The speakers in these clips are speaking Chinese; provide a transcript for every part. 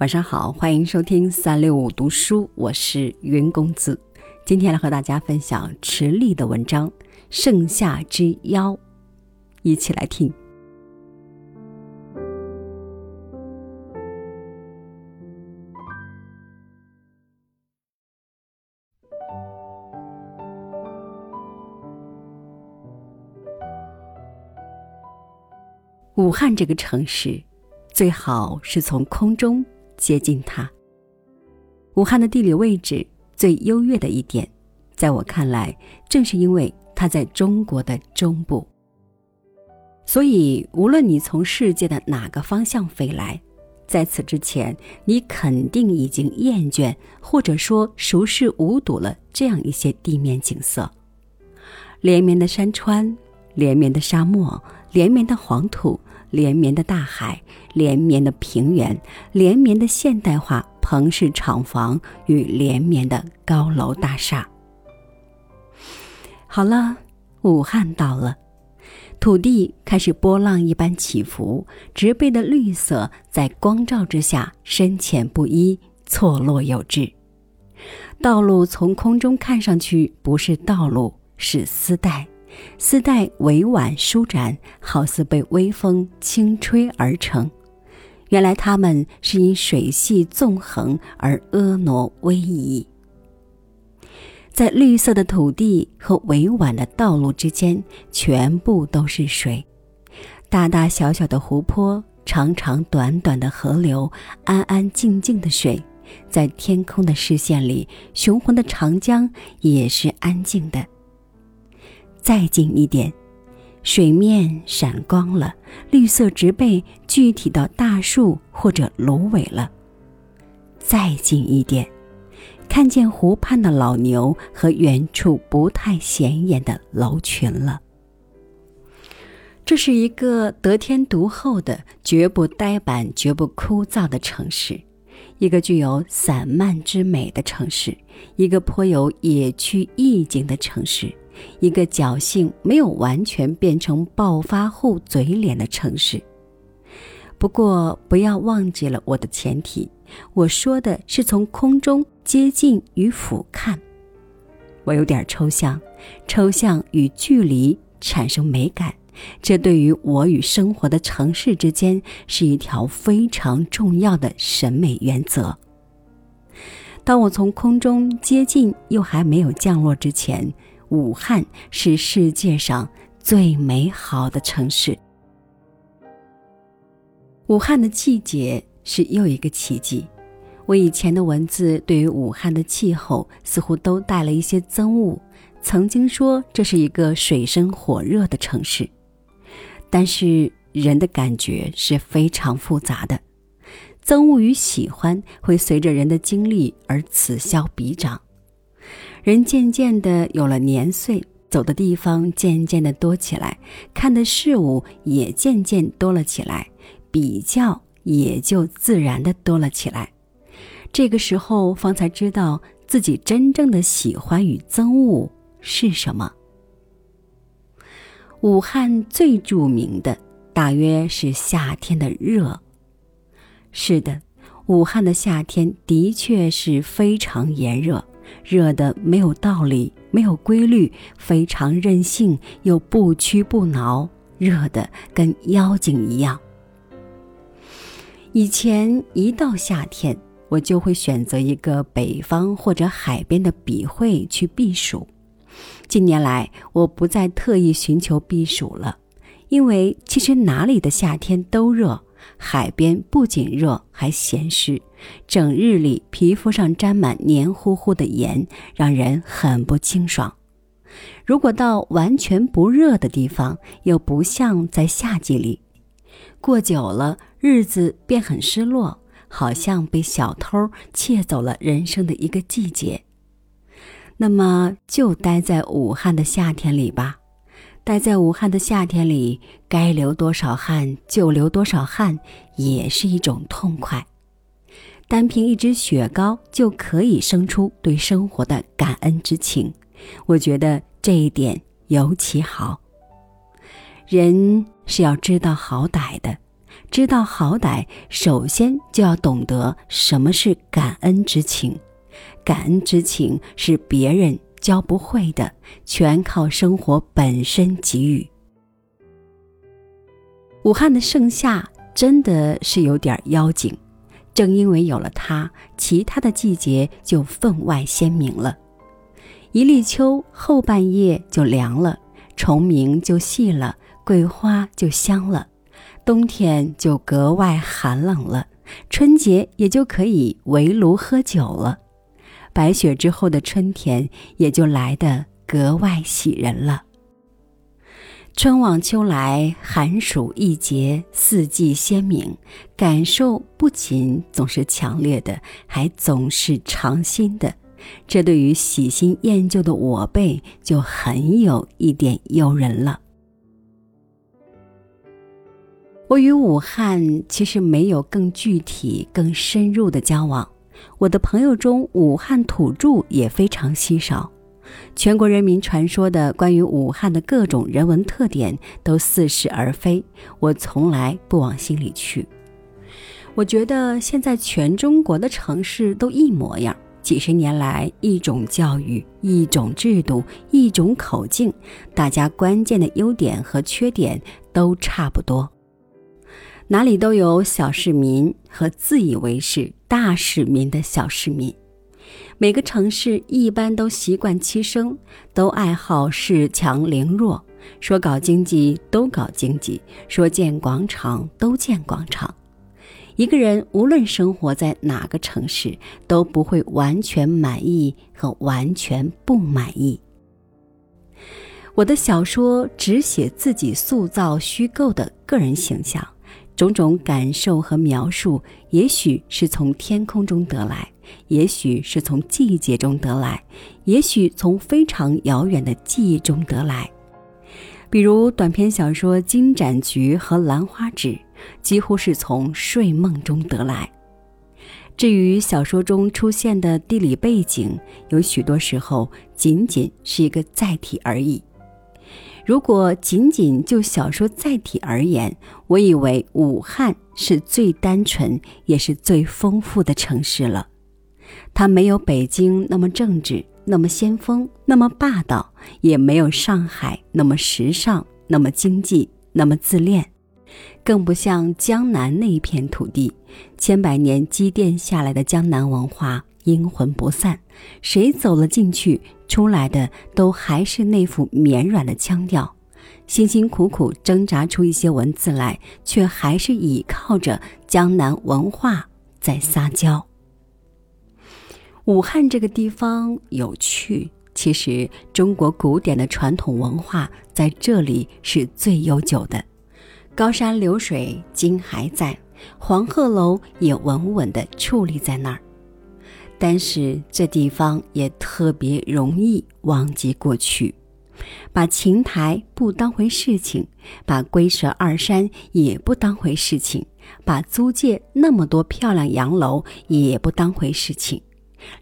晚上好，欢迎收听三六五读书，我是云公子。今天来和大家分享池莉的文章《盛夏之邀》，一起来听。武汉这个城市，最好是从空中。接近它。武汉的地理位置最优越的一点，在我看来，正是因为它在中国的中部。所以，无论你从世界的哪个方向飞来，在此之前，你肯定已经厌倦或者说熟视无睹了这样一些地面景色：连绵的山川，连绵的沙漠，连绵的黄土。连绵的大海，连绵的平原，连绵的现代化棚式厂房与连绵的高楼大厦。好了，武汉到了，土地开始波浪一般起伏，植被的绿色在光照之下深浅不一，错落有致。道路从空中看上去不是道路，是丝带。丝带委婉舒展，好似被微风轻吹而成。原来它们是因水系纵横而婀娜逶迤。在绿色的土地和委婉的道路之间，全部都是水，大大小小的湖泊，长长短短的河流，安安静静的水，在天空的视线里，雄浑的长江也是安静的。再近一点，水面闪光了，绿色植被具体到大树或者芦苇了。再近一点，看见湖畔的老牛和远处不太显眼的楼群了。这是一个得天独厚的、绝不呆板、绝不枯燥的城市，一个具有散漫之美的城市，一个颇有野趣意境的城市。一个侥幸没有完全变成暴发户嘴脸的城市。不过，不要忘记了我的前提，我说的是从空中接近与俯瞰。我有点抽象，抽象与距离产生美感，这对于我与生活的城市之间是一条非常重要的审美原则。当我从空中接近又还没有降落之前。武汉是世界上最美好的城市。武汉的季节是又一个奇迹。我以前的文字对于武汉的气候似乎都带了一些憎恶，曾经说这是一个水深火热的城市。但是人的感觉是非常复杂的，憎恶与喜欢会随着人的经历而此消彼长。人渐渐的有了年岁，走的地方渐渐的多起来，看的事物也渐渐多了起来，比较也就自然的多了起来。这个时候方才知道自己真正的喜欢与憎恶是什么。武汉最著名的大约是夏天的热。是的，武汉的夏天的确是非常炎热。热的没有道理，没有规律，非常任性又不屈不挠，热的跟妖精一样。以前一到夏天，我就会选择一个北方或者海边的笔会去避暑。近年来，我不再特意寻求避暑了，因为其实哪里的夏天都热。海边不仅热，还咸湿，整日里皮肤上沾满黏糊糊的盐，让人很不清爽。如果到完全不热的地方，又不像在夏季里，过久了日子便很失落，好像被小偷窃走了人生的一个季节。那么就待在武汉的夏天里吧。待在武汉的夏天里，该流多少汗就流多少汗，也是一种痛快。单凭一支雪糕就可以生出对生活的感恩之情，我觉得这一点尤其好。人是要知道好歹的，知道好歹，首先就要懂得什么是感恩之情。感恩之情是别人教不会的，全靠生活本身给予。武汉的盛夏真的是有点妖精，正因为有了它，其他的季节就分外鲜明了。一立秋后半夜就凉了，虫鸣就细了，桂花就香了，冬天就格外寒冷了，春节也就可以围炉喝酒了，白雪之后的春天也就来得格外喜人了。春往秋来，寒暑易节，四季鲜明，感受不仅总是强烈的，还总是尝新的。这对于喜新厌旧的我辈就很有一点诱人了。我与武汉其实没有更具体、更深入的交往，我的朋友中武汉土著也非常稀少。全国人民传说的关于武汉的各种人文特点都似是而非，我从来不往心里去。我觉得现在全中国的城市都一模样。几十年来，一种教育、一种制度、一种口径，大家关键的优点和缺点都差不多。哪里都有小市民和自以为是大市民的小市民。每个城市一般都习惯栖生，都爱好恃强凌弱，说搞经济都搞经济，说建广场都建广场。一个人无论生活在哪个城市，都不会完全满意和完全不满意。我的小说只写自己塑造虚构的个人形象，种种感受和描述，也许是从天空中得来，也许是从季节中得来，也许从非常遥远的记忆中得来。比如短篇小说《金盏菊》和《兰花指》。几乎是从睡梦中得来。至于小说中出现的地理背景，有许多时候仅仅是一个载体而已。如果仅仅就小说载体而言，我以为武汉是最单纯也是最丰富的城市了。它没有北京那么政治、那么先锋、那么霸道，也没有上海那么时尚、那么经济、那么自恋。更不像江南那一片土地，千百年积淀下来的江南文化阴魂不散，谁走了进去，出来的都还是那副绵软的腔调，辛辛苦苦挣扎出一些文字来，却还是倚靠着江南文化在撒娇。武汉这个地方有趣，其实中国古典的传统文化在这里是最悠久的。高山流水今还在，黄鹤楼也稳稳地矗立在那儿。但是这地方也特别容易忘记过去，把琴台不当回事情，把龟蛇二山也不当回事情，把租界那么多漂亮洋楼也不当回事情，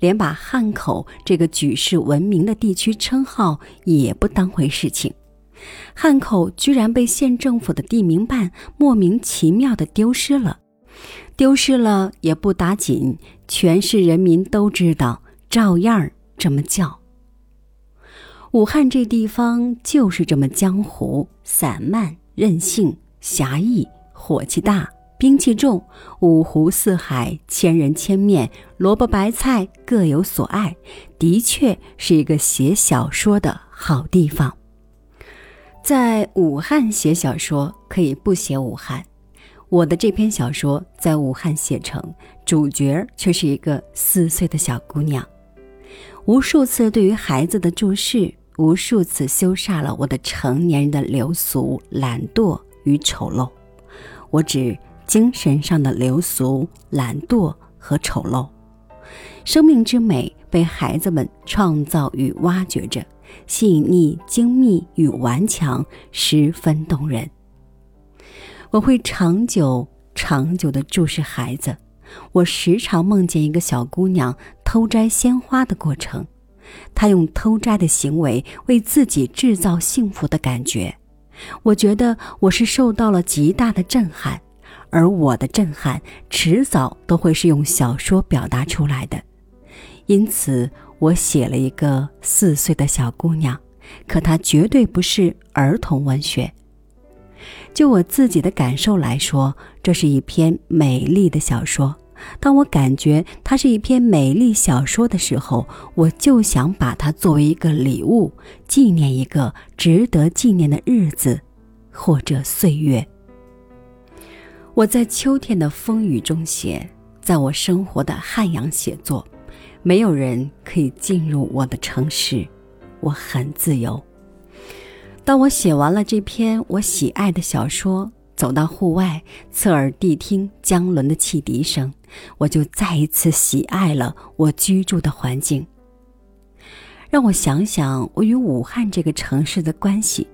连把汉口这个举世闻名的地区称号也不当回事情。汉口居然被县政府的地名办莫名其妙的丢失了，丢失了也不打紧，全市人民都知道，照样这么叫。武汉这地方就是这么江湖、散漫、任性、侠义、火气大、兵器重，五湖四海，千人千面，萝卜白菜各有所爱，的确是一个写小说的好地方。在武汉写小说可以不写武汉，我的这篇小说在武汉写成，主角却是一个四岁的小姑娘。无数次对于孩子的注视，无数次羞煞了我的成年人的流俗、懒惰与丑陋。我指精神上的流俗、懒惰和丑陋。生命之美被孩子们创造与挖掘着。细腻、精密与顽强，十分动人。我会长久、长久的注视孩子。我时常梦见一个小姑娘偷摘鲜花的过程，她用偷摘的行为为自己制造幸福的感觉。我觉得我是受到了极大的震撼，而我的震撼迟早都会是用小说表达出来的。因此，我写了一个四岁的小姑娘，可她绝对不是儿童文学。就我自己的感受来说，这是一篇美丽的小说。当我感觉它是一篇美丽小说的时候，我就想把它作为一个礼物，纪念一个值得纪念的日子，或者岁月。我在秋天的风雨中写，在我生活的汉阳写作，没有人可以进入我的城市，我很自由。当我写完了这篇我喜爱的小说，走到户外，侧耳谛听江轮的汽笛声。我就再一次喜爱了我居住的环境。让我想想我与武汉这个城市的关系。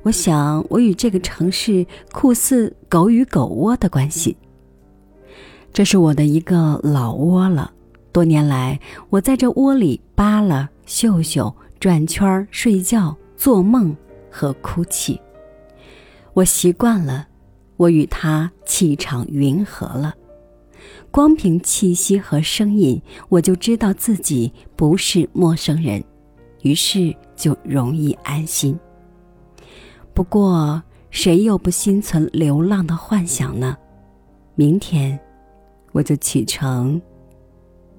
我想我与这个城市酷似狗与狗窝的关系。这是我的一个老窝了。多年来，我在这窝里扒拉、嗅嗅、转圈、睡觉、做梦和哭泣。我习惯了，我与他气场匀和了。光凭气息和声音，我就知道自己不是陌生人，于是就容易安心。不过，谁又不心存流浪的幻想呢？明天，我就启程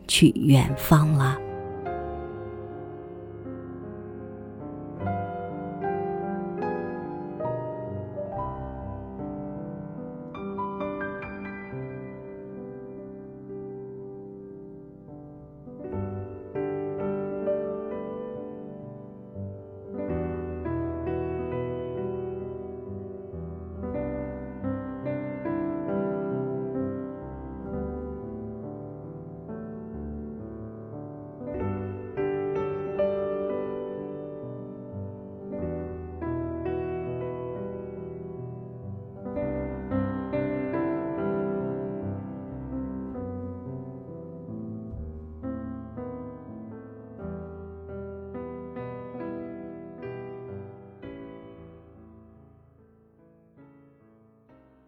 去远方了。